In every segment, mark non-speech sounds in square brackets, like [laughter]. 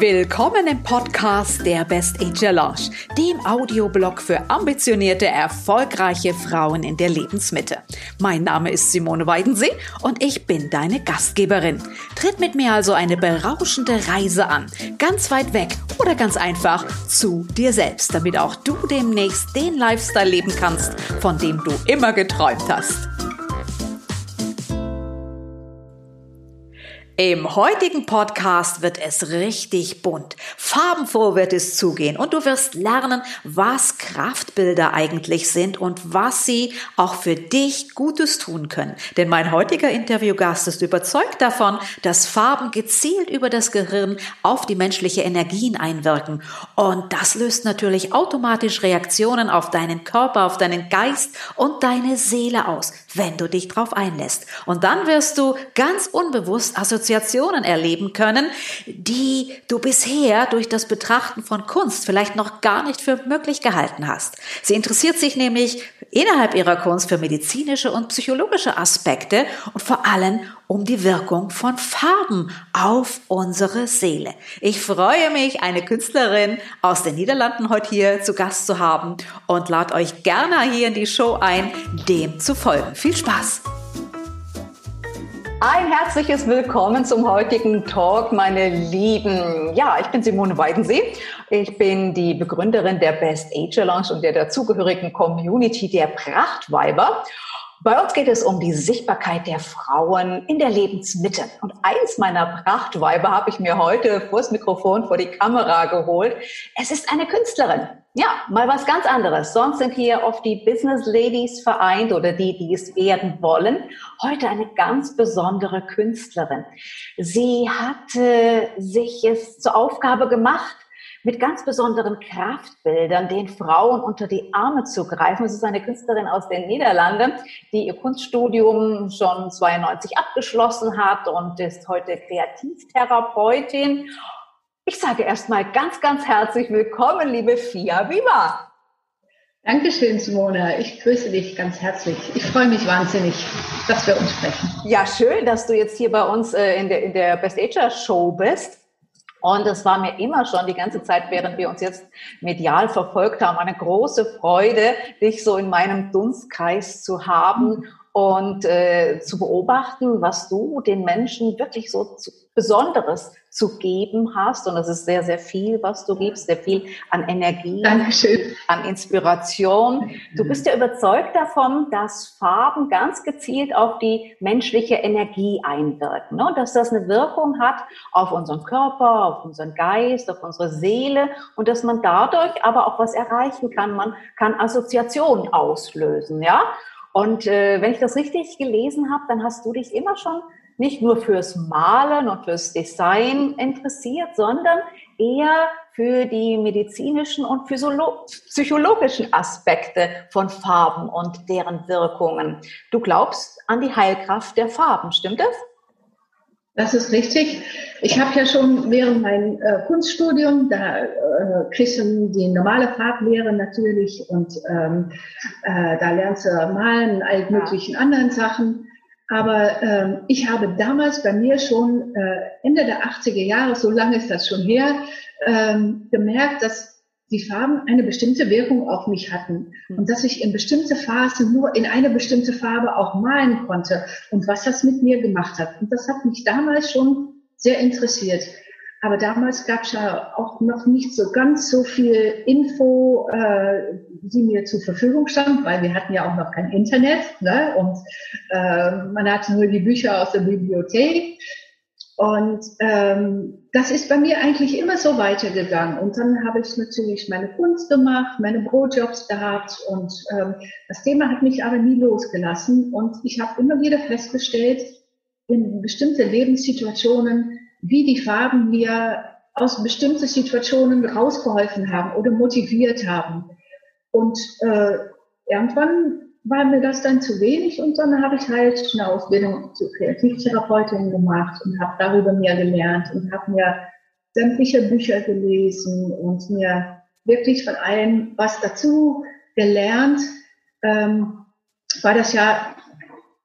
Willkommen im Podcast der Best Age Lounge, dem Audioblog für ambitionierte, erfolgreiche Frauen in der Lebensmitte. Mein Name ist Simone Weidensee und ich bin deine Gastgeberin. Tritt mit mir also eine berauschende Reise an, ganz weit weg oder ganz einfach zu dir selbst, damit auch du demnächst den Lifestyle leben kannst, von dem du immer geträumt hast. Im heutigen Podcast wird es richtig bunt. Farbenfroh wird es zugehen und du wirst lernen, was Kraftbilder eigentlich sind und was sie auch für dich Gutes tun können. Denn mein heutiger Interviewgast ist überzeugt davon, dass Farben gezielt über das Gehirn auf die menschliche Energien einwirken. Und das löst natürlich automatisch Reaktionen auf deinen Körper, auf deinen Geist und deine Seele aus, wenn du dich drauf einlässt. Und dann wirst du ganz unbewusst Assoziationen erleben können, die du bisher durch das Betrachten von Kunst vielleicht noch gar nicht für möglich gehalten hast. Sie interessiert sich nämlich innerhalb ihrer Kunst für medizinische und psychologische Aspekte und vor allem um die Wirkung von Farben auf unsere Seele. Ich freue mich, eine Künstlerin aus den Niederlanden heute hier zu Gast zu haben und lade euch gerne hier in die Show ein, dem zu folgen. Viel Spaß! Ein herzliches Willkommen zum heutigen Talk, meine Lieben. Ja, ich bin Simone Weidensee. Ich bin die Begründerin der Best Age Lounge und der dazugehörigen Community der Prachtweiber. Bei uns geht es um die Sichtbarkeit der Frauen in der Lebensmitte. Und eins meiner Prachtweiber habe ich mir heute vors Mikrofon, vor die Kamera geholt. Es ist eine Künstlerin. Ja, mal was ganz anderes. Sonst sind hier oft die Business Ladies vereint oder die, die es werden wollen. Heute eine ganz besondere Künstlerin. Sie hatte sich es zur Aufgabe gemacht, mit ganz besonderen Kraftbildern den Frauen unter die Arme zu greifen. Es ist eine Künstlerin aus den Niederlanden, die ihr Kunststudium schon 92 abgeschlossen hat und ist heute Kreativtherapeutin ich sage erstmal ganz, ganz herzlich willkommen, liebe Fia Viva. Dankeschön, Simone. Ich grüße dich ganz herzlich. Ich freue mich wahnsinnig, dass wir uns sprechen. Ja, schön, dass du jetzt hier bei uns äh, in der, in der Best Ager Show bist. Und es war mir immer schon die ganze Zeit, während wir uns jetzt medial verfolgt haben, eine große Freude, dich so in meinem Dunstkreis zu haben und äh, zu beobachten, was du den Menschen wirklich so Besonderes zu geben hast. Und das ist sehr, sehr viel, was du gibst, sehr viel an Energie, Dankeschön. an Inspiration. Du bist ja überzeugt davon, dass Farben ganz gezielt auf die menschliche Energie einwirken. Ne? Und dass das eine Wirkung hat auf unseren Körper, auf unseren Geist, auf unsere Seele und dass man dadurch aber auch was erreichen kann. Man kann Assoziationen auslösen, ja. Und äh, wenn ich das richtig gelesen habe, dann hast du dich immer schon nicht nur fürs Malen und fürs Design interessiert, sondern eher für die medizinischen und psychologischen Aspekte von Farben und deren Wirkungen. Du glaubst an die Heilkraft der Farben, stimmt das? Das ist richtig. Ich habe ja schon während meinem äh, Kunststudium, da äh, kriegst du die normale Farblehre natürlich und ähm, äh, da lernst du malen, all möglichen ja. anderen Sachen. Aber ähm, ich habe damals bei mir schon äh, Ende der 80er Jahre, so lange ist das schon her, ähm, gemerkt, dass die Farben eine bestimmte Wirkung auf mich hatten hm. und dass ich in bestimmte Phasen nur in eine bestimmte Farbe auch malen konnte und was das mit mir gemacht hat. Und das hat mich damals schon sehr interessiert. Aber damals gab es ja auch noch nicht so ganz so viel Info, äh, die mir zur Verfügung stand, weil wir hatten ja auch noch kein Internet ne? und äh, man hatte nur die Bücher aus der Bibliothek. Und ähm, das ist bei mir eigentlich immer so weitergegangen. Und dann habe ich natürlich meine Kunst gemacht, meine Brotjobs gehabt und ähm, das Thema hat mich aber nie losgelassen. Und ich habe immer wieder festgestellt, in bestimmte Lebenssituationen, wie die Farben mir aus bestimmten Situationen rausgeholfen haben oder motiviert haben. Und äh, irgendwann war mir das dann zu wenig und dann habe ich halt eine Ausbildung zur Kreativtherapeutin gemacht und habe darüber mehr gelernt und habe mir sämtliche Bücher gelesen und mir wirklich von allem was dazu gelernt. Ähm, war das ja,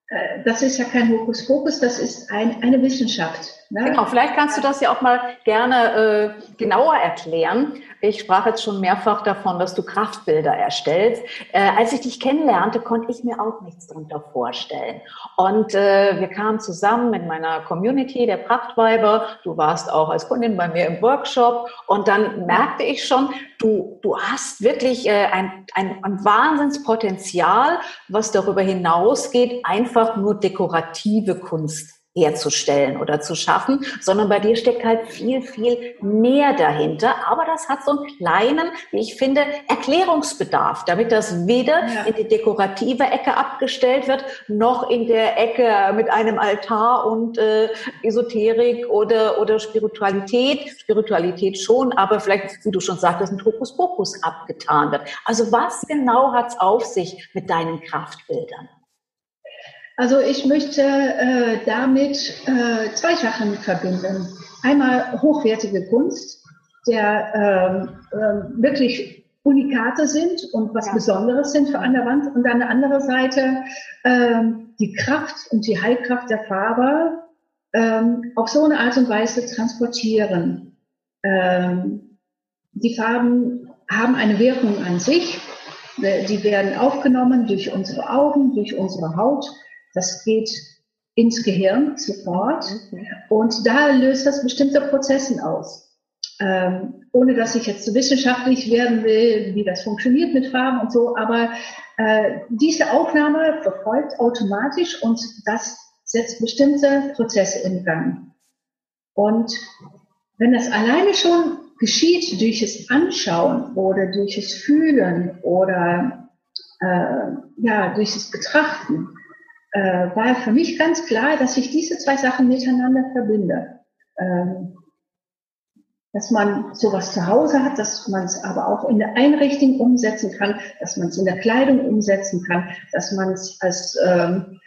äh, das ist ja kein Hokuspokus, das ist ein, eine Wissenschaft. Ne? Genau, vielleicht kannst du das ja auch mal gerne äh, genauer erklären. Ich sprach jetzt schon mehrfach davon, dass du Kraftbilder erstellst. Äh, als ich dich kennenlernte, konnte ich mir auch nichts darunter vorstellen. Und äh, wir kamen zusammen mit meiner Community der Prachtweiber. Du warst auch als Kundin bei mir im Workshop. Und dann merkte ich schon, du, du hast wirklich äh, ein, ein, ein Wahnsinnspotenzial, was darüber hinausgeht, einfach nur dekorative Kunst herzustellen oder zu schaffen, sondern bei dir steckt halt viel, viel mehr dahinter. Aber das hat so einen kleinen, wie ich finde, Erklärungsbedarf, damit das weder ja. in die dekorative Ecke abgestellt wird, noch in der Ecke mit einem Altar und äh, Esoterik oder, oder Spiritualität. Spiritualität schon, aber vielleicht, wie du schon sagtest, mit Hokuspokus abgetan wird. Also was genau hat's auf sich mit deinen Kraftbildern? Also ich möchte äh, damit äh, zwei Sachen verbinden. Einmal hochwertige Kunst, der äh, äh, wirklich Unikate sind und was ja. Besonderes sind für an der Wand. Und an der anderen Seite äh, die Kraft und die Heilkraft der Farbe äh, auf so eine Art und Weise transportieren. Äh, die Farben haben eine Wirkung an sich. Die werden aufgenommen durch unsere Augen, durch unsere Haut das geht ins Gehirn sofort mhm. und da löst das bestimmte Prozesse aus. Ähm, ohne dass ich jetzt so wissenschaftlich werden will, wie das funktioniert mit Farben und so, aber äh, diese Aufnahme verfolgt automatisch und das setzt bestimmte Prozesse in Gang. Und wenn das alleine schon geschieht durch das Anschauen oder durch das Fühlen oder äh, ja durch das Betrachten, äh, war für mich ganz klar, dass ich diese zwei Sachen miteinander verbinde. Ähm, dass man sowas zu Hause hat, dass man es aber auch in der Einrichtung umsetzen kann, dass man es in der Kleidung umsetzen kann, dass man es als ähm,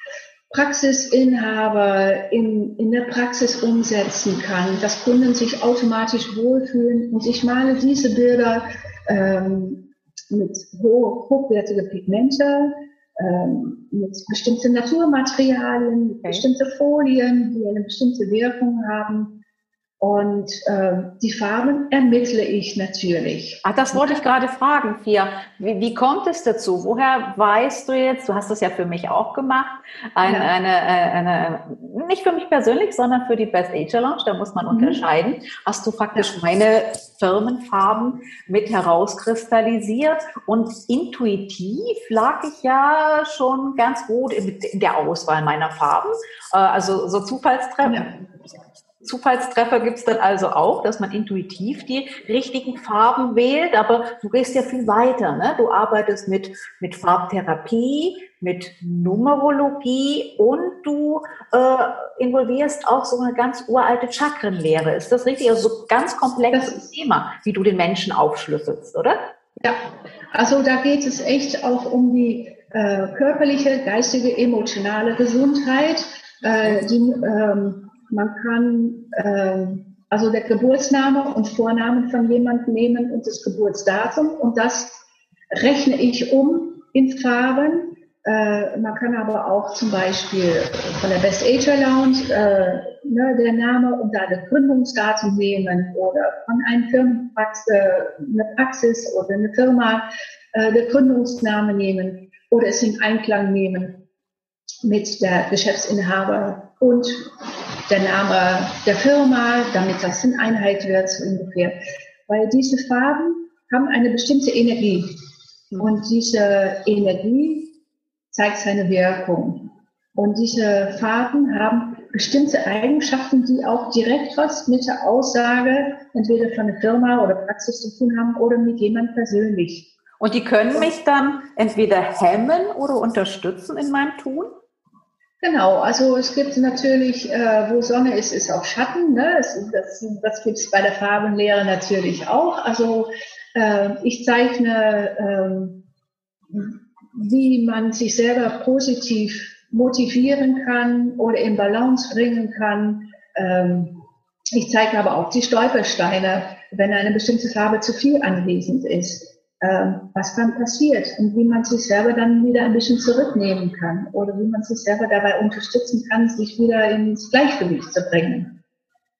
Praxisinhaber in, in der Praxis umsetzen kann, dass Kunden sich automatisch wohlfühlen. Und ich male diese Bilder ähm, mit hoch, hochwertigen Pigmente, ähm, mit bestimmten Naturmaterialien, okay. bestimmte Folien, die eine bestimmte Wirkung haben. Und äh, die Farben ermittle ich natürlich. Ach, das wollte ich gerade fragen, Fia. Wie, wie kommt es dazu? Woher weißt du jetzt, du hast das ja für mich auch gemacht, eine, ja. eine, äh, eine, nicht für mich persönlich, sondern für die Best Age Challenge, da muss man mhm. unterscheiden. Hast du praktisch ja. meine Firmenfarben mit herauskristallisiert und intuitiv lag ich ja schon ganz gut in, in der Auswahl meiner Farben. Äh, also so Zufallstreffen. Ja Zufallstreffer gibt es dann also auch, dass man intuitiv die richtigen Farben wählt, aber du gehst ja viel weiter. Ne? Du arbeitest mit, mit Farbtherapie, mit Numerologie und du äh, involvierst auch so eine ganz uralte Chakrenlehre. Ist das richtig? Also so ganz komplexes Thema, wie du den Menschen aufschlüsselst, oder? Ja, also da geht es echt auch um die äh, körperliche, geistige, emotionale Gesundheit. Äh, die, ähm, man kann äh, also der Geburtsname und Vornamen von jemandem nehmen und das Geburtsdatum und das rechne ich um in Farben. Äh, man kann aber auch zum Beispiel von der Best Age Lounge äh, ne, der Name und da das Gründungsdatum nehmen oder von einem Firmenpraxis, äh, eine Praxis oder eine Firma äh, der Gründungsname nehmen oder es in Einklang nehmen mit der Geschäftsinhaber und der Name der Firma, damit das in Einheit wird, so ungefähr. Weil diese Farben haben eine bestimmte Energie. Und diese Energie zeigt seine Wirkung. Und diese Farben haben bestimmte Eigenschaften, die auch direkt was mit der Aussage entweder von der Firma oder Praxis zu tun haben oder mit jemand persönlich. Und die können mich dann entweder hemmen oder unterstützen in meinem Tun? Genau, also es gibt natürlich, äh, wo Sonne ist, ist auch Schatten. Ne? Das, das, das gibt es bei der Farbenlehre natürlich auch. Also äh, ich zeichne, äh, wie man sich selber positiv motivieren kann oder in Balance bringen kann. Ähm, ich zeige aber auch die Stolpersteine, wenn eine bestimmte Farbe zu viel anwesend ist äh, was dann passiert und wie man sich selber dann wieder ein bisschen zurücknehmen kann oder wie man sich selber dabei unterstützen kann, sich wieder ins Gleichgewicht zu bringen.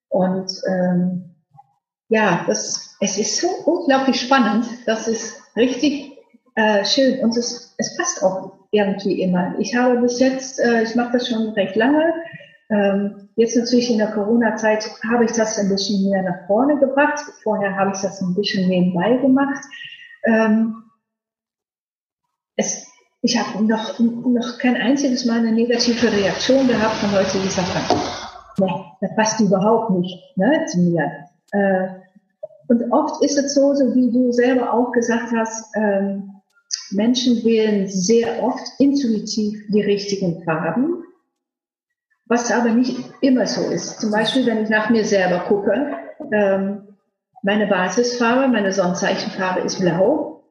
Und ähm, ja, das, es ist so unglaublich spannend. Das ist richtig äh, schön und es, es passt auch irgendwie immer. Ich habe bis jetzt, äh, ich mache das schon recht lange. Ähm, jetzt natürlich in der Corona-Zeit habe ich das ein bisschen mehr nach vorne gebracht. Vorher habe ich das ein bisschen nebenbei gemacht. Ähm, es, ich habe noch, noch kein einziges Mal eine negative Reaktion gehabt von Leuten, die haben, nee, das passt überhaupt nicht ne, zu mir. Äh, und oft ist es so, so wie du selber auch gesagt hast, ähm, Menschen wählen sehr oft intuitiv die richtigen Farben, was aber nicht immer so ist. Zum Beispiel, wenn ich nach mir selber gucke, ähm, meine Basisfarbe, meine Sonnenzeichenfarbe ist blau.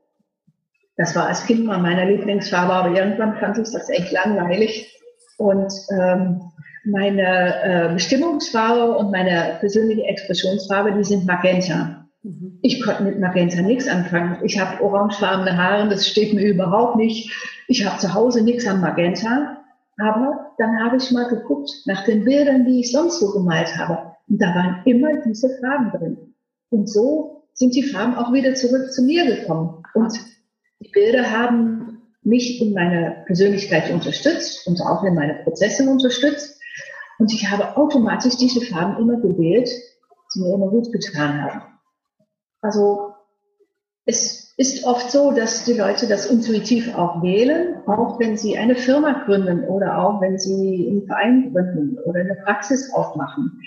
Das war als Kind mal meine Lieblingsfarbe, aber irgendwann fand ich das echt langweilig. Und ähm, meine äh, Bestimmungsfarbe und meine persönliche Expressionsfarbe, die sind Magenta. Mhm. Ich konnte mit Magenta nichts anfangen. Ich habe orangefarbene Haare, das steht mir überhaupt nicht. Ich habe zu Hause nichts an Magenta. Aber dann habe ich mal geguckt nach den Bildern, die ich sonst so gemalt habe. Und da waren immer diese Farben drin. Und so sind die Farben auch wieder zurück zu mir gekommen. Und die Bilder haben mich in meiner Persönlichkeit unterstützt und auch in meine Prozesse unterstützt. Und ich habe automatisch diese Farben immer gewählt, die mir immer gut getan haben. Also es ist oft so, dass die Leute das intuitiv auch wählen, auch wenn sie eine Firma gründen oder auch wenn sie einen Verein gründen oder eine Praxis aufmachen.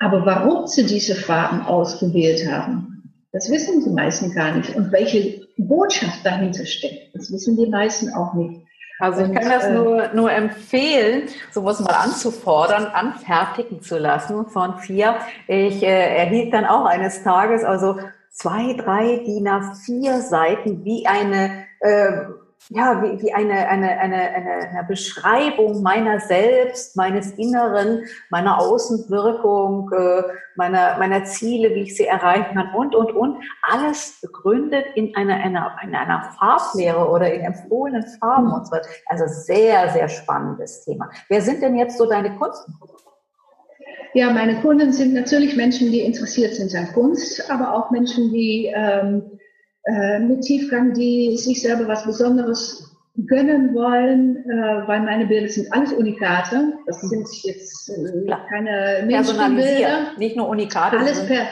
Aber warum sie diese Farben ausgewählt haben, das wissen die meisten gar nicht. Und welche Botschaft dahinter steckt, das wissen die meisten auch nicht. Also ich kann das äh, nur, nur empfehlen, sowas mal anzufordern, anfertigen zu lassen von vier. Ich äh, erhielt dann auch eines Tages also zwei, drei DIN A4 Seiten wie eine äh, ja, wie, wie eine, eine, eine, eine, Beschreibung meiner selbst, meines Inneren, meiner Außenwirkung, äh, meiner, meiner Ziele, wie ich sie erreichen kann und, und, und. Alles begründet in einer, einer, in einer Farblehre oder in empfohlenen Farben und so weiter. Also sehr, sehr spannendes Thema. Wer sind denn jetzt so deine Kunden? Ja, meine Kunden sind natürlich Menschen, die interessiert sind an Kunst, aber auch Menschen, die ähm, äh, mit Tiefgang, die sich selber was Besonderes gönnen wollen, äh, weil meine Bilder sind alles Unikate. Das sind jetzt äh, keine Personalisiert, nicht nur Unikate. Alles per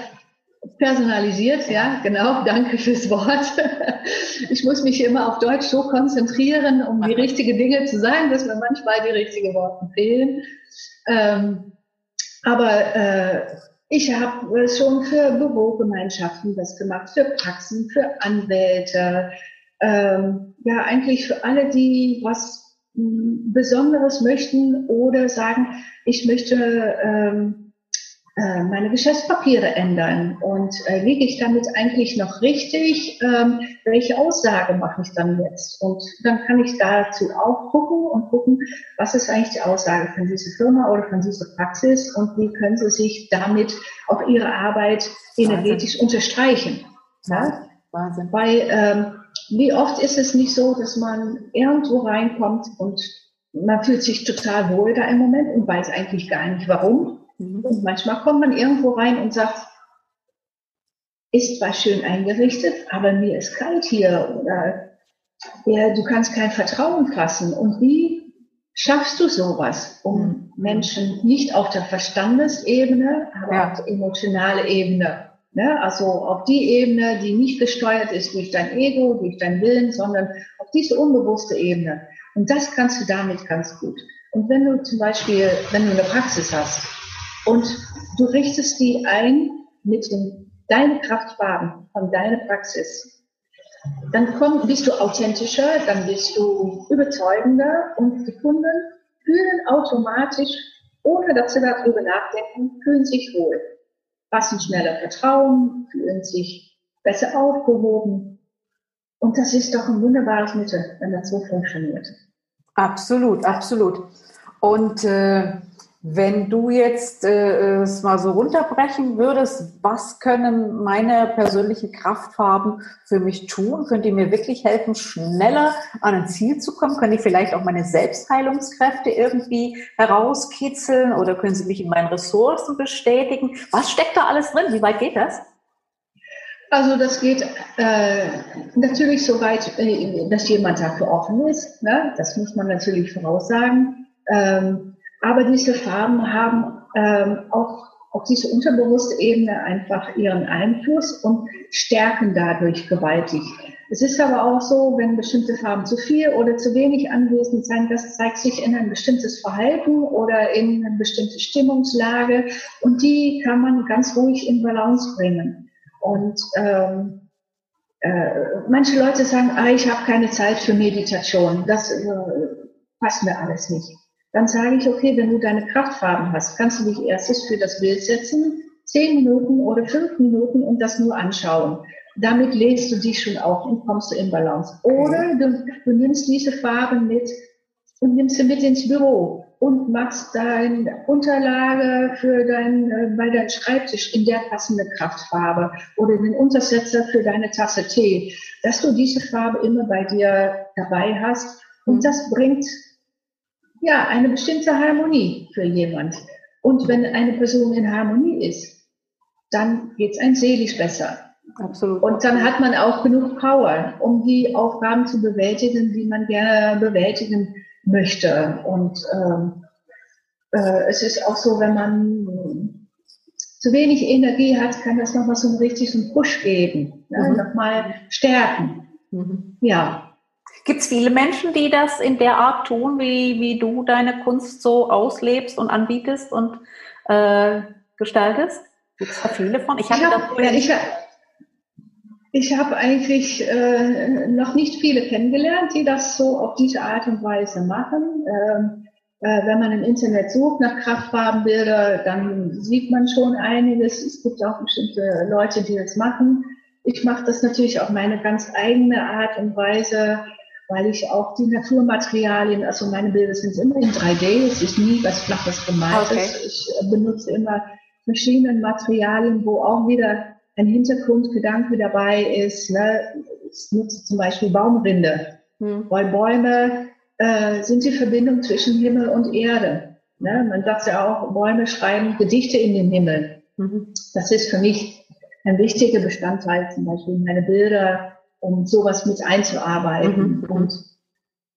personalisiert, ja, genau. [laughs] Danke fürs Wort. [laughs] Ich muss mich immer auf Deutsch so konzentrieren, um die richtigen Dinge zu sagen, dass mir manchmal die richtigen Worte fehlen. Ähm, aber äh, ich habe äh, schon für Bürogemeinschaften das gemacht, für Praxen, für Anwälte, ähm, ja eigentlich für alle, die was hm, Besonderes möchten oder sagen, ich möchte ähm, äh, meine Geschäftspapiere ändern und äh, liege ich damit eigentlich noch richtig? Ähm, welche Aussage mache ich dann jetzt? Und dann kann ich dazu auch gucken und gucken, was ist eigentlich die Aussage von dieser Firma oder von dieser Praxis und wie können sie sich damit auch ihre Arbeit energetisch Wahnsinn. unterstreichen. Ja? Wahnsinn. Weil ähm, wie oft ist es nicht so, dass man irgendwo reinkommt und man fühlt sich total wohl da im Moment und weiß eigentlich gar nicht warum. Mhm. Und manchmal kommt man irgendwo rein und sagt, ist zwar schön eingerichtet, aber mir ist kalt hier oder ja, du kannst kein Vertrauen fassen. Und wie schaffst du sowas, um mhm. Menschen nicht auf der Verstandesebene, aber ja. auf der emotionalen Ebene, ne? also auf die Ebene, die nicht gesteuert ist durch dein Ego, durch dein Willen, sondern auf diese unbewusste Ebene. Und das kannst du damit ganz gut. Und wenn du zum Beispiel, wenn du eine Praxis hast, und du richtest die ein mit den, deinen Kraftfarben von deiner Praxis. Dann komm, bist du authentischer, dann bist du überzeugender und die Kunden fühlen automatisch, ohne dass sie darüber nachdenken, fühlen sich wohl, fassen schneller Vertrauen, fühlen sich besser aufgehoben. Und das ist doch ein wunderbares Mittel, wenn das so funktioniert. Absolut, absolut. Und äh, Wenn du jetzt äh, es mal so runterbrechen würdest, was können meine persönlichen Kraftfarben für mich tun? Können die mir wirklich helfen, schneller an ein Ziel zu kommen? Können die vielleicht auch meine Selbstheilungskräfte irgendwie herauskitzeln oder können sie mich in meinen Ressourcen bestätigen? Was steckt da alles drin? Wie weit geht das? Also das geht äh, natürlich so weit, äh, dass jemand dafür offen ist. Ne? Das muss man natürlich voraussagen. Ähm, aber diese Farben haben ähm, auch auf diese unterbewusste Ebene einfach ihren Einfluss und stärken dadurch gewaltig. Es ist aber auch so, wenn bestimmte Farben zu viel oder zu wenig anwesend sind, das zeigt sich in ein bestimmtes Verhalten oder in eine bestimmte Stimmungslage und die kann man ganz ruhig in Balance bringen. Und ähm, äh, manche Leute sagen, ah, ich habe keine Zeit für Meditation, das äh, passt mir alles nicht dann sage ich, okay, wenn du deine Kraftfarben hast, kannst du dich erstes für das Bild setzen, zehn Minuten oder fünf Minuten und das nur anschauen. Damit lädst du dich schon auf und kommst du in Balance. Oder du, du nimmst diese Farben mit und nimmst sie mit ins Büro und machst deine Unterlage für dein, äh, bei deinem Schreibtisch in der passende Kraftfarbe oder den Untersetzer für deine Tasse Tee, dass du diese Farbe immer bei dir dabei hast. Und mhm. das bringt ja, eine bestimmte Harmonie für jemand. Und wenn eine Person in Harmonie ist, dann geht's ein seelisch besser. Absolut. Und dann hat man auch genug Power, um die Aufgaben zu bewältigen, die man gerne bewältigen möchte. Und ähm, äh, es ist auch so, wenn man zu wenig Energie hat, kann das nochmal so einen richtigen Push geben, ne? mhm. nochmal stärken. Mhm. Ja, Gibt es viele Menschen, die das in der Art tun, wie, wie du deine Kunst so auslebst und anbietest und äh, gestaltest? Gibt es da viele von? Ich habe ich hab, ich hab eigentlich äh, noch nicht viele kennengelernt, die das so auf diese Art und Weise machen. Ähm, äh, wenn man im Internet sucht nach Kraftfarbenbilder, dann sieht man schon einiges. Es gibt auch bestimmte Leute, die das machen. Ich mache das natürlich auf meine ganz eigene Art und Weise weil ich auch die Naturmaterialien, also meine Bilder sind immer in 3D, es ist nie was Flaches gemaltes. Okay. Ich äh, benutze immer verschiedene Materialien, wo auch wieder ein Hintergrundgedanke dabei ist. Ne? Ich nutze zum Beispiel Baumrinde, hm. weil Bäume äh, sind die Verbindung zwischen Himmel und Erde. Ne? Man sagt ja auch, Bäume schreiben Gedichte in den Himmel. Mhm. Das ist für mich ein wichtiger Bestandteil, zum Beispiel meine Bilder um sowas mit einzuarbeiten. Mhm. mhm. Und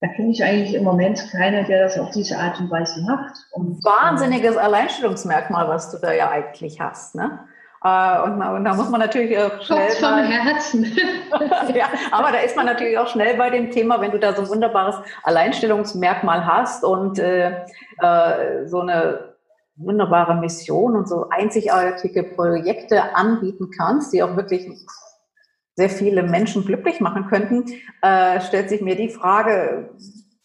da kenne ich eigentlich im Moment keiner, der das auf diese Art und Weise macht. Und, Wahnsinniges Alleinstellungsmerkmal, was du da ja eigentlich hast, ne? Äh, und, und, da muss man natürlich auch schnell. Kopf vom Herzen. [laughs] [laughs] ja, aber da ist man natürlich auch schnell bei dem Thema, wenn du da so ein wunderbares Alleinstellungsmerkmal hast und äh, äh, so eine wunderbare Mission und so einzigartige Projekte anbieten kannst, die auch wirklich sehr viele Menschen glücklich machen könnten, äh, stellt sich mir die Frage,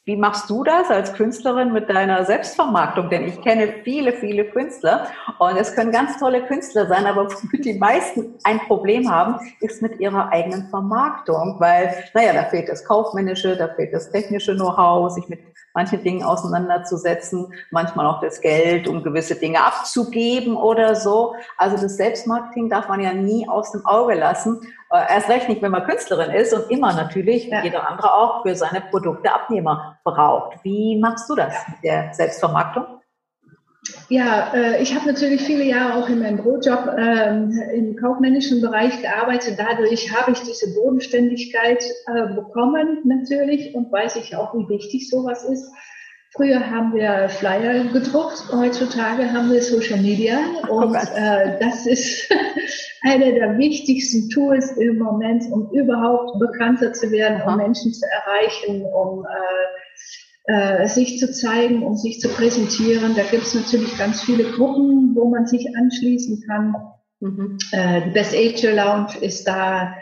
wie machst du das als Künstlerin mit deiner Selbstvermarktung? Denn ich kenne viele, viele Künstler und es können ganz tolle Künstler sein, aber die meisten ein Problem haben, ist mit ihrer eigenen Vermarktung, weil, naja, da fehlt das Kaufmännische, da fehlt das technische Know-how, sich mit manchen Dingen auseinanderzusetzen, manchmal auch das Geld, um gewisse Dinge abzugeben oder so. Also das Selbstmarketing darf man ja nie aus dem Auge lassen. Äh, erst recht nicht, wenn man Künstlerin ist und immer natürlich, wie ja. jeder andere auch, für seine Produkte Abnehmer braucht. Wie machst du das mit der Selbstvermarktung? Ja, äh, ich habe natürlich viele Jahre auch in meinem Brotjob ähm, im kaufmännischen Bereich gearbeitet. Dadurch habe ich diese Bodenständigkeit äh, bekommen natürlich und weiß ich auch, wie wichtig sowas ist. Früher haben wir Flyer gedruckt, heutzutage haben wir Social Media [laughs] oh und äh, das ist [laughs] eine der wichtigsten Tools im Moment, um überhaupt bekannter zu werden, um Menschen zu erreichen, um äh, äh, sich zu zeigen, um sich zu präsentieren. Da gibt es natürlich ganz viele Gruppen, wo man sich anschließen kann. Mhm. Äh, die Best Age Lounge ist da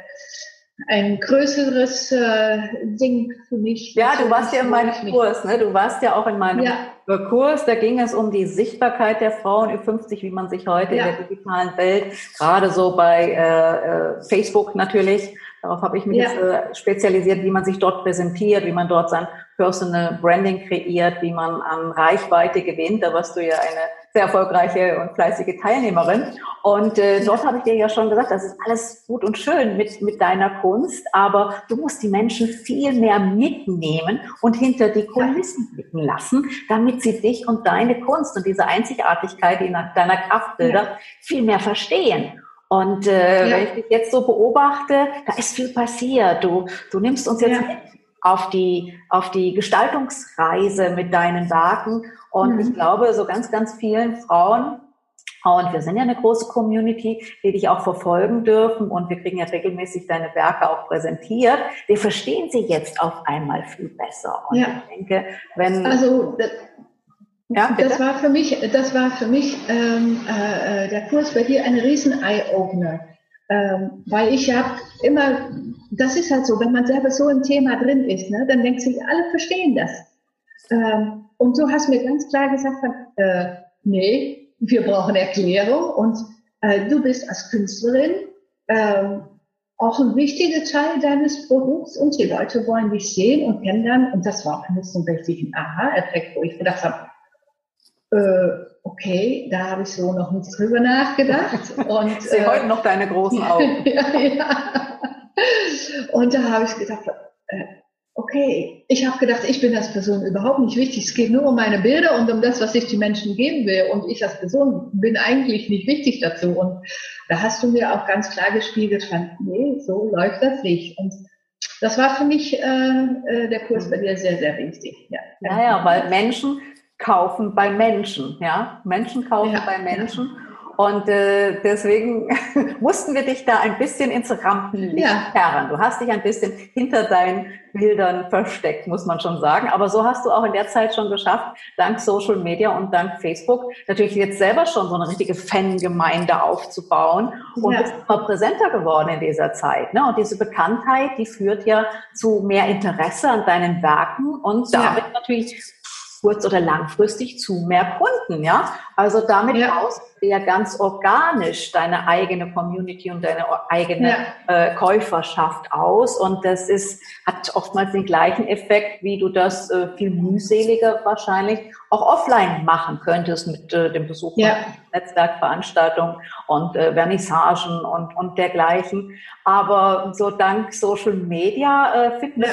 ein größeres äh, Ding für mich. Ja, du warst ja in meinem Kurs, ne? Du warst ja auch in meinem ja. Kurs. Da ging es um die Sichtbarkeit der Frauen über 50, wie man sich heute ja. in der digitalen Welt, gerade so bei äh, äh, Facebook natürlich, darauf habe ich mich ja. jetzt äh, spezialisiert, wie man sich dort präsentiert, wie man dort sein Personal Branding kreiert, wie man an Reichweite gewinnt. Da warst du ja eine sehr erfolgreiche und fleißige Teilnehmerin. Und äh, dort habe ich dir ja schon gesagt, das ist alles gut und schön mit, mit deiner Kunst, aber du musst die Menschen viel mehr mitnehmen und hinter die Kulissen blicken lassen, damit sie dich und deine Kunst und diese Einzigartigkeit deiner Kraftbilder ja. viel mehr verstehen. Und äh, ja. wenn ich dich jetzt so beobachte, da ist viel passiert. Du, du nimmst uns jetzt ja. Auf die, auf die Gestaltungsreise mit deinen Werken. Und mhm. ich glaube, so ganz, ganz vielen Frauen, und wir sind ja eine große Community, die dich auch verfolgen dürfen und wir kriegen ja regelmäßig deine Werke auch präsentiert. Wir verstehen sie jetzt auf einmal viel besser. Und ja. ich denke, wenn. Also, ja, das war für mich, das war für mich ähm, äh, der Kurs bei dir ein riesen Eye-Opener. Ähm, weil ich ja immer, das ist halt so, wenn man selber so im Thema drin ist, ne, dann denkt sich, alle verstehen das. Ähm, und du hast mir ganz klar gesagt, äh, nee, wir brauchen Erklärung und äh, du bist als Künstlerin äh, auch ein wichtiger Teil deines Produkts und die Leute wollen dich sehen und kennenlernen und das war für mich so ein Aha-Effekt, wo ich gedacht habe, äh, okay, da habe ich so noch nicht drüber nachgedacht. [laughs] Und, Sie äh, heute noch deine großen [laughs] Augen. ja, ja. Und da habe ich gedacht, äh, okay, ich habe gedacht, ich bin als Person überhaupt nicht wichtig. Es geht nur um meine Bilder und um das, was ich den Menschen geben will. Und ich als Person bin eigentlich nicht wichtig dazu. Und da hast du mir auch ganz klar gespiegelt, fand, nee, so läuft das nicht. Und das war für mich äh, äh der Kurs bei dir sehr, sehr wichtig. Ja, ja, ja weil Menschen kaufen bei Menschen, ja. Menschen kaufen ja, bei Menschen. Ja. Und äh, deswegen [laughs] mussten wir dich da ein bisschen ins Rampenlicht ja. herren. Du hast dich ein bisschen hinter deinen Bildern versteckt, muss man schon sagen. Aber so hast du auch in der Zeit schon geschafft, dank Social Media und dank Facebook, natürlich jetzt selber schon so eine richtige Fangemeinde aufzubauen und ja. bist immer präsenter geworden in dieser Zeit. Ne? Und diese Bekanntheit, die führt ja zu mehr Interesse an deinen Werken und damit ja. natürlich kurz- oder langfristig zu mehr Kunden, ja. Also damit ja. baust du ja ganz organisch deine eigene Community und deine eigene ja. äh, Käuferschaft aus. Und das ist, hat oftmals den gleichen Effekt, wie du das äh, viel mühseliger wahrscheinlich auch offline machen könntest mit äh, dem Besuch ja. von Netzwerkveranstaltungen und äh, Vernissagen und, und dergleichen. Aber so dank Social Media äh, finden ja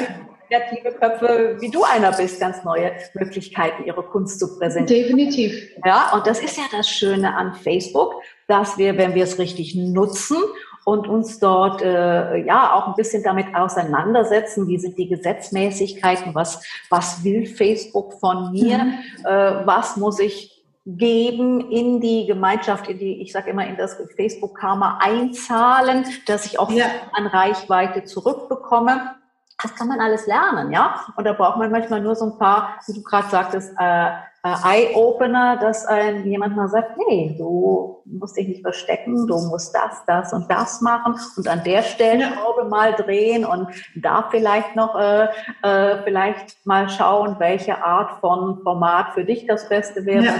kreative Köpfe, wie du einer bist, ganz neue Möglichkeiten, ihre Kunst zu präsentieren. Definitiv. Ja, und das ist ja das Schöne an Facebook, dass wir, wenn wir es richtig nutzen und uns dort äh, ja auch ein bisschen damit auseinandersetzen, wie sind die Gesetzmäßigkeiten, was, was will Facebook von mir, mhm. äh, was muss ich geben in die Gemeinschaft, in die, ich sage immer, in das Facebook-Karma einzahlen, dass ich auch ja. an Reichweite zurückbekomme das kann man alles lernen, ja. Und da braucht man manchmal nur so ein paar, wie du gerade sagtest, äh, äh, Eye-Opener, dass ein, jemand mal sagt, hey, du musst dich nicht verstecken, du musst das, das und das machen und an der Stellschraube mal drehen und da vielleicht noch äh, äh, vielleicht mal schauen, welche Art von Format für dich das Beste wäre. Ja.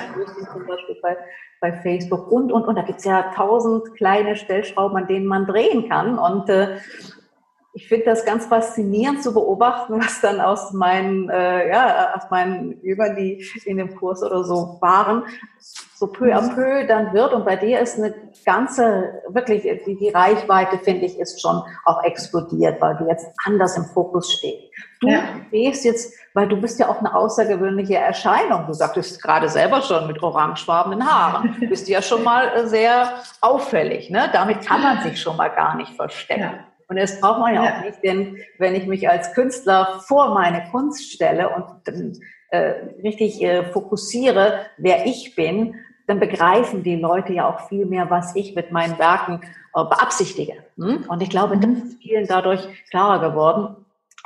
Zum Beispiel bei, bei Facebook und, und, und. Da gibt's ja tausend kleine Stellschrauben, an denen man drehen kann. Und äh, ich finde das ganz faszinierend zu beobachten, was dann aus meinen, äh, ja, aus meinen Übern, die in dem Kurs oder so waren, so peu à mhm. peu dann wird. Und bei dir ist eine ganze, wirklich, die, die Reichweite, finde ich, ist schon auch explodiert, weil du jetzt anders im Fokus stehst. Du ja. stehst jetzt, weil du bist ja auch eine außergewöhnliche Erscheinung. Du sagtest gerade selber schon mit orangefarbenen Haaren. Du bist ja schon mal sehr auffällig. Ne? Damit kann man sich schon mal gar nicht verstecken. Ja. Und das braucht man ja, ja, auch nicht, denn wenn ich mich als Künstler vor meine Kunst stelle und äh, richtig äh, fokussiere, wer ich bin, dann begreifen die Leute ja auch viel mehr, was ich mit meinen Werken äh, beabsichtige. Hm? Und ich glaube, das mhm. ist vielen dadurch klarer geworden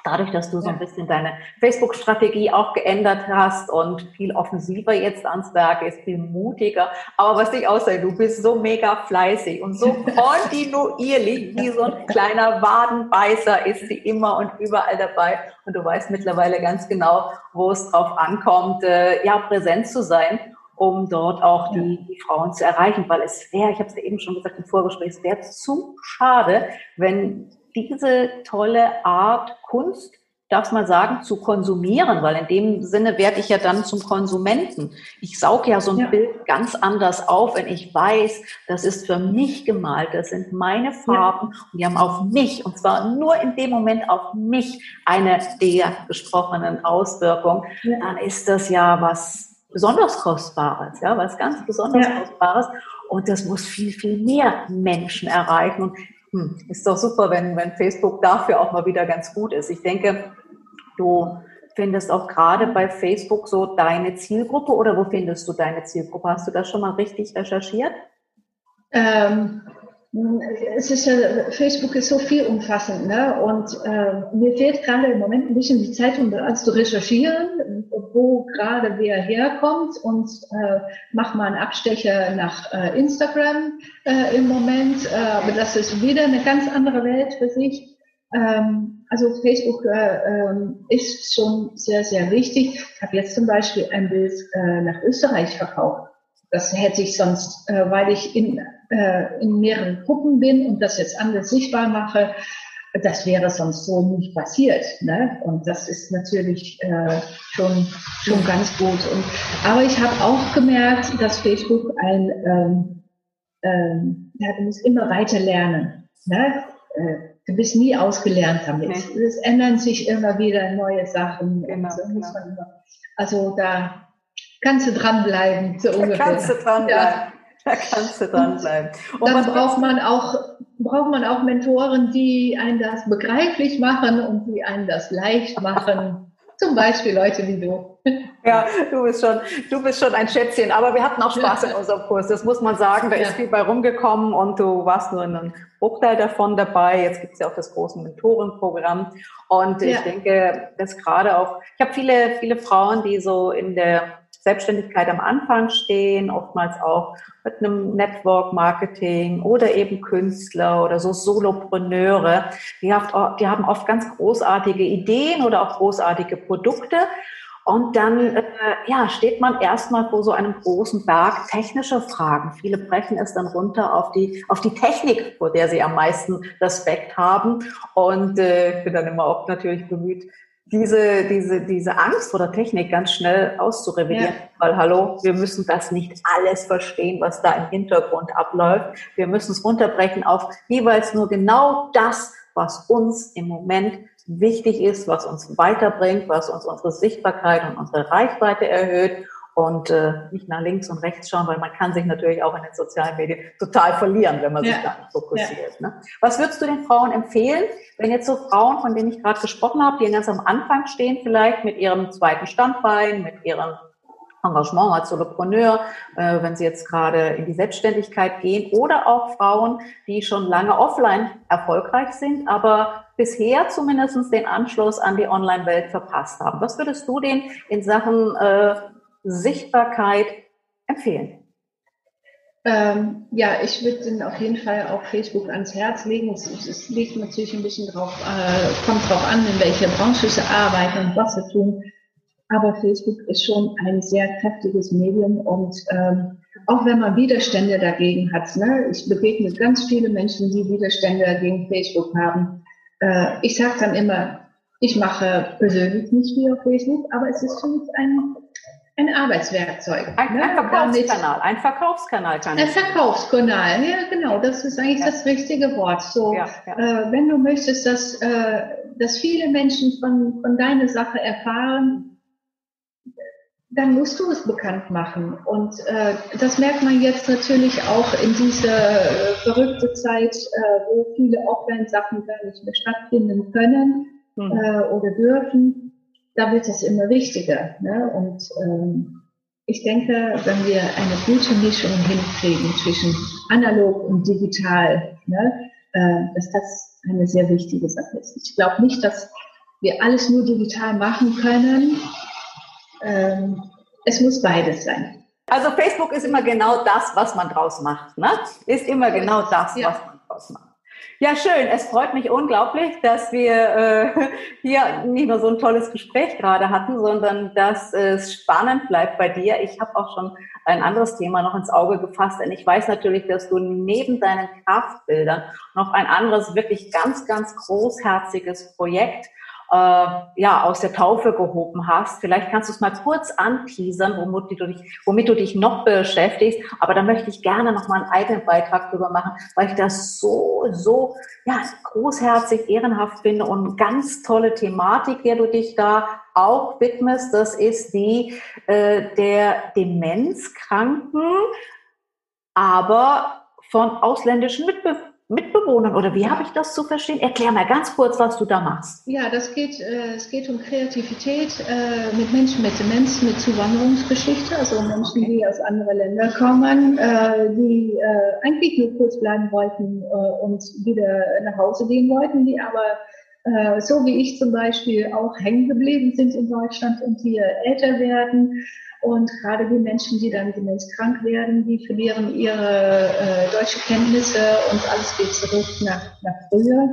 dadurch, dass du so ein bisschen deine Facebook-Strategie auch geändert hast und viel offensiver jetzt ans Werk ist, viel mutiger. Aber was dich aussieht, du bist so mega fleißig und so [laughs] kontinuierlich, wie so ein kleiner Wadenbeißer ist sie immer und überall dabei. Und du weißt mittlerweile ganz genau, wo es drauf ankommt, äh, ja, präsent zu sein um dort auch die, die Frauen zu erreichen, weil es wäre, ich habe es ja eben schon gesagt im Vorgespräch, es wäre zu schade, wenn diese tolle Art Kunst darf mal sagen, zu konsumieren, weil in dem Sinne werde ich ja dann zum Konsumenten. Ich sauge ja so ein ja. Bild ganz anders auf, wenn ich weiß, das ist für mich gemalt, das sind meine Farben ja. und die haben auf mich, und zwar nur in dem Moment auf mich eine der besprochenen Auswirkungen, ja. dann ist das ja was besonders Kostbares, ja, was ganz besonders Kostbares. Und das muss viel, viel mehr Menschen erreichen. Und hm, ist doch super, wenn, wenn Facebook dafür auch mal wieder ganz gut ist. Ich denke, du findest auch gerade bei Facebook so deine Zielgruppe oder wo findest du deine Zielgruppe? Hast du das schon mal richtig recherchiert? Ähm, es ist Facebook ist so viel umfassend, ne? Und äh, mir fehlt gerade im Moment ein bisschen die Zeit, um das zu recherchieren, wo gerade wer herkommt und äh, mach mal einen Abstecher nach äh, Instagram äh, im Moment. Äh, aber das ist wieder eine ganz andere Welt für sich. Ähm, also Facebook äh, äh, ist schon sehr, sehr wichtig. Ich habe jetzt zum Beispiel ein Bild äh, nach Österreich verkauft. Das hätte ich sonst, äh, weil ich in äh, in mehreren Gruppen bin und das jetzt anders sichtbar mache, das wäre sonst so nicht passiert. Ne? Und das ist natürlich äh, schon, schon ganz gut. Und, aber ich habe auch gemerkt, dass Facebook ein, ähm, ähm, ja, du musst immer weiter lernen. Ne? Äh, du bist nie ausgelernt damit. Okay. Es ändern sich immer wieder neue Sachen. Genau, so genau. also da kannst du dranbleiben, so ungefähr. Kannst du dranbleiben. Ja. Da kannst du dranbleiben. Und dann braucht man auch, braucht man auch Mentoren, die einen das begreiflich machen und die einen das leicht machen. [laughs] Zum Beispiel Leute wie du. Ja, du bist schon, du bist schon ein Schätzchen. Aber wir hatten auch Spaß in [laughs] unserem Kurs. Das muss man sagen. Da ja. ist viel bei rumgekommen und du warst nur in einem Bruchteil davon dabei. Jetzt gibt es ja auch das große Mentorenprogramm. Und ja. ich denke, dass gerade auch, ich habe viele, viele Frauen, die so in der Selbstständigkeit am Anfang stehen, oftmals auch mit einem Network Marketing oder eben Künstler oder so Solopreneure. Die, die haben oft ganz großartige Ideen oder auch großartige Produkte. Und dann äh, ja, steht man erstmal vor so einem großen Berg technischer Fragen. Viele brechen es dann runter auf die, auf die Technik, vor der sie am meisten Respekt haben. Und äh, ich bin dann immer auch natürlich bemüht, diese, diese, diese Angst vor der Technik ganz schnell auszurevidieren. Ja. Weil, hallo, wir müssen das nicht alles verstehen, was da im Hintergrund abläuft. Wir müssen es runterbrechen auf jeweils nur genau das, was uns im Moment wichtig ist, was uns weiterbringt, was uns unsere Sichtbarkeit und unsere Reichweite erhöht und äh, nicht nach links und rechts schauen, weil man kann sich natürlich auch in den sozialen Medien total verlieren, wenn man ja. sich da nicht fokussiert. Ja. Ne? Was würdest du den Frauen empfehlen, wenn jetzt so Frauen, von denen ich gerade gesprochen habe, die ganz am Anfang stehen, vielleicht mit ihrem zweiten Standbein, mit ihrem Engagement als Solopreneur, äh, wenn sie jetzt gerade in die Selbstständigkeit gehen, oder auch Frauen, die schon lange offline erfolgreich sind, aber bisher zumindest den Anschluss an die Online-Welt verpasst haben. Was würdest du denen in Sachen äh, Sichtbarkeit empfehlen? Ähm, ja, ich würde Ihnen auf jeden Fall auch Facebook ans Herz legen. Es, es liegt natürlich ein bisschen drauf, äh, kommt drauf an, in welcher Branche Sie arbeiten und was Sie tun. Aber Facebook ist schon ein sehr kräftiges Medium und ähm, auch wenn man Widerstände dagegen hat, ne, ich begegne ganz viele Menschen, die Widerstände gegen Facebook haben. Äh, ich sage dann immer, ich mache persönlich nicht viel auf Facebook, aber es ist für mich ein ein Arbeitswerkzeug. Ein, ne? ein Verkaufskanal, ein Verkaufskanal kann Ein Verkaufskanal, ja genau, das ist eigentlich ja. das richtige Wort. So, ja. Äh, wenn du möchtest, dass, äh, dass viele Menschen von, von deiner Sache erfahren, dann musst du es bekannt machen. Und äh, das merkt man jetzt natürlich auch in dieser äh, verrückte Zeit, äh, wo viele Offline-Sachen gar nicht mehr stattfinden können hm. äh, oder dürfen da wird es immer wichtiger. Ne? Und ähm, ich denke, wenn wir eine gute Mischung hinkriegen zwischen analog und digital, ne, äh, dass das eine sehr wichtige Sache ist. Ich glaube nicht, dass wir alles nur digital machen können. Ähm, es muss beides sein. Also Facebook ist immer genau das, was man draus macht. Ne? Ist immer genau das, ja. was man. Ja, schön. Es freut mich unglaublich, dass wir äh, [laughs] hier nicht nur so ein tolles Gespräch gerade hatten, sondern dass es spannend bleibt bei dir. Ich habe auch schon ein anderes Thema noch ins Auge gefasst, denn ich weiß natürlich, dass du neben deinen Kraftbildern noch ein anderes wirklich ganz, ganz großherziges Projekt äh, ja, aus der Taufe gehoben hast. Vielleicht kannst du es mal kurz anteasern, womit du dich, womit du dich noch beschäftigst. Aber da möchte ich gerne noch mal einen eigenen Beitrag drüber machen, weil ich das so, so, ja, großherzig, ehrenhaft finde und ganz tolle Thematik, der du dich da auch widmest. Das ist die äh, der Demenzkranken, aber von ausländischen Mitbewerbern Mitbewohnern oder wie habe ich das zu verstehen? Erklär mal ganz kurz, was du da machst. Ja, das geht, äh, es geht um Kreativität äh, mit Menschen mit Demenz, mit Zuwanderungsgeschichte, also Menschen, okay. die aus anderen Ländern kommen, äh, die äh, eigentlich nur kurz bleiben wollten äh, und wieder nach Hause gehen wollten, die aber äh, so wie ich zum Beispiel auch hängen geblieben sind in Deutschland und hier älter werden und gerade die Menschen, die dann demenzkrank werden, die verlieren ihre äh, deutsche Kenntnisse und alles geht zurück nach, nach früher.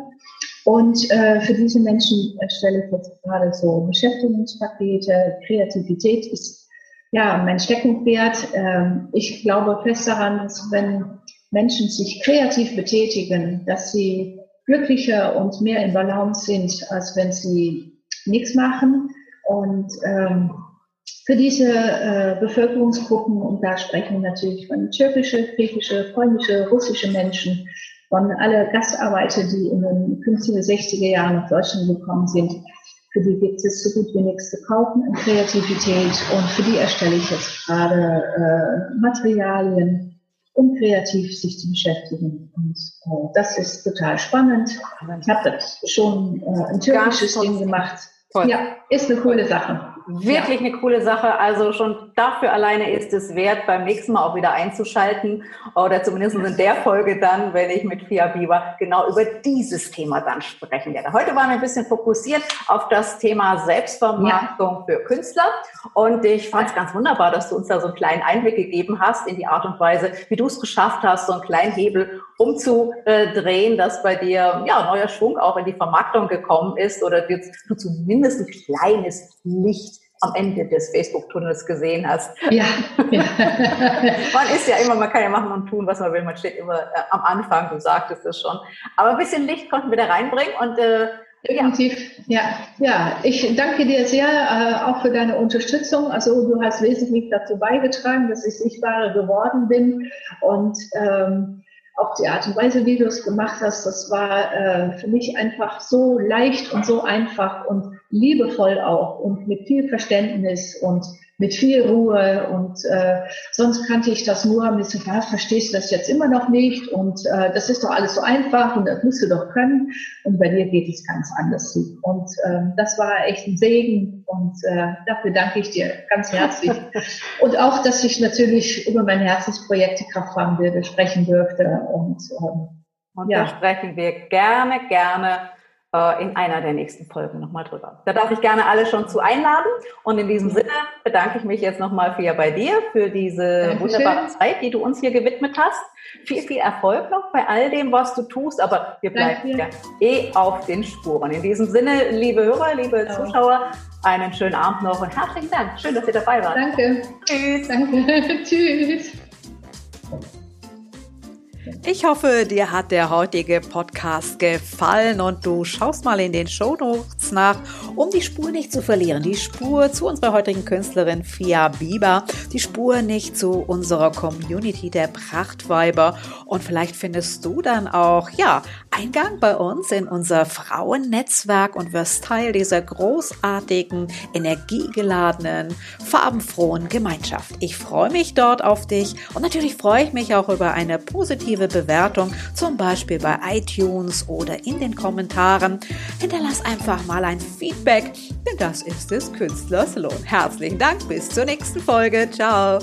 Und äh, für diese Menschen erstelle ich jetzt gerade so Beschäftigungspakete. Kreativität ist ja mein Steckenpferd. Ähm, ich glaube fest daran, dass wenn Menschen sich kreativ betätigen, dass sie glücklicher und mehr in Balance sind, als wenn sie nichts machen. Und ähm, für diese äh, Bevölkerungsgruppen, und da sprechen wir natürlich von türkische, griechische, polnische, russische Menschen, von alle Gastarbeiter, die in den 50er, 60er Jahren nach Deutschland gekommen sind, für die gibt es so gut wie nichts zu kaufen an Kreativität und für die erstelle ich jetzt gerade äh, Materialien, um kreativ sich zu beschäftigen. Und äh, das ist total spannend. Ich habe das schon äh, ein türkisches Ding gemacht. Toll. Ja, ist eine coole Sache. Wirklich ja. eine coole Sache. Also schon dafür alleine ist es wert, beim nächsten Mal auch wieder einzuschalten oder zumindest in der Folge dann, wenn ich mit Fia Bieber genau über dieses Thema dann sprechen werde. Heute waren wir ein bisschen fokussiert auf das Thema Selbstvermarktung ja. für Künstler und ich fand es ganz wunderbar, dass du uns da so einen kleinen Einblick gegeben hast in die Art und Weise, wie du es geschafft hast, so einen kleinen Hebel umzudrehen, dass bei dir ja neuer Schwung auch in die Vermarktung gekommen ist oder jetzt du zumindest ein kleines Licht am Ende des Facebook-Tunnels gesehen hast. Ja, ja. [laughs] man ist ja immer, man kann ja machen und tun, was man will. Man steht immer äh, am Anfang, du sagtest es schon. Aber ein bisschen Licht konnten wir da reinbringen und äh, Definitiv, ja. ja. Ich danke dir sehr äh, auch für deine Unterstützung. Also du hast wesentlich dazu beigetragen, dass ich sichtbarer geworden bin und ähm, auch die Art und Weise, wie du es gemacht hast, das war äh, für mich einfach so leicht und so einfach und liebevoll auch und mit viel Verständnis und mit viel Ruhe und äh, sonst kannte ich das nur mit so, was verstehst du das jetzt immer noch nicht? Und äh, das ist doch alles so einfach und das musst du doch können. Und bei dir geht es ganz anders. Und äh, das war echt ein Segen und äh, dafür danke ich dir ganz herzlich. [laughs] Und auch, dass ich natürlich über mein Herzensprojekt die Kraftfarbenbilder sprechen dürfte und, ähm, und ja. da sprechen wir gerne, gerne äh, in einer der nächsten Folgen nochmal drüber. Da darf ich gerne alle schon zu einladen. Und in diesem Sinne bedanke ich mich jetzt nochmal für bei dir, für diese Dankeschön. wunderbare Zeit, die du uns hier gewidmet hast. Viel, viel Erfolg noch bei all dem, was du tust, aber wir bleiben ja eh auf den Spuren. In diesem Sinne, liebe Hörer, liebe ja. Zuschauer, einen schönen Abend noch und herzlichen Dank. Schön, dass ihr dabei wart. Danke. Tschüss. Danke. [laughs] Tschüss. Ich hoffe, dir hat der heutige Podcast gefallen und du schaust mal in den Show Nach, um die Spur nicht zu verlieren. Die Spur zu unserer heutigen Künstlerin Fia Bieber, die Spur nicht zu unserer Community der Prachtweiber und vielleicht findest du dann auch, ja, Eingang bei uns in unser Frauennetzwerk und wirst Teil dieser großartigen, energiegeladenen, farbenfrohen Gemeinschaft. Ich freue mich dort auf dich und natürlich freue ich mich auch über eine positive Bewertung, zum Beispiel bei iTunes oder in den Kommentaren. Hinterlass einfach mal ein Feedback, denn das ist des Künstlers Lohn. Herzlichen Dank, bis zur nächsten Folge. Ciao.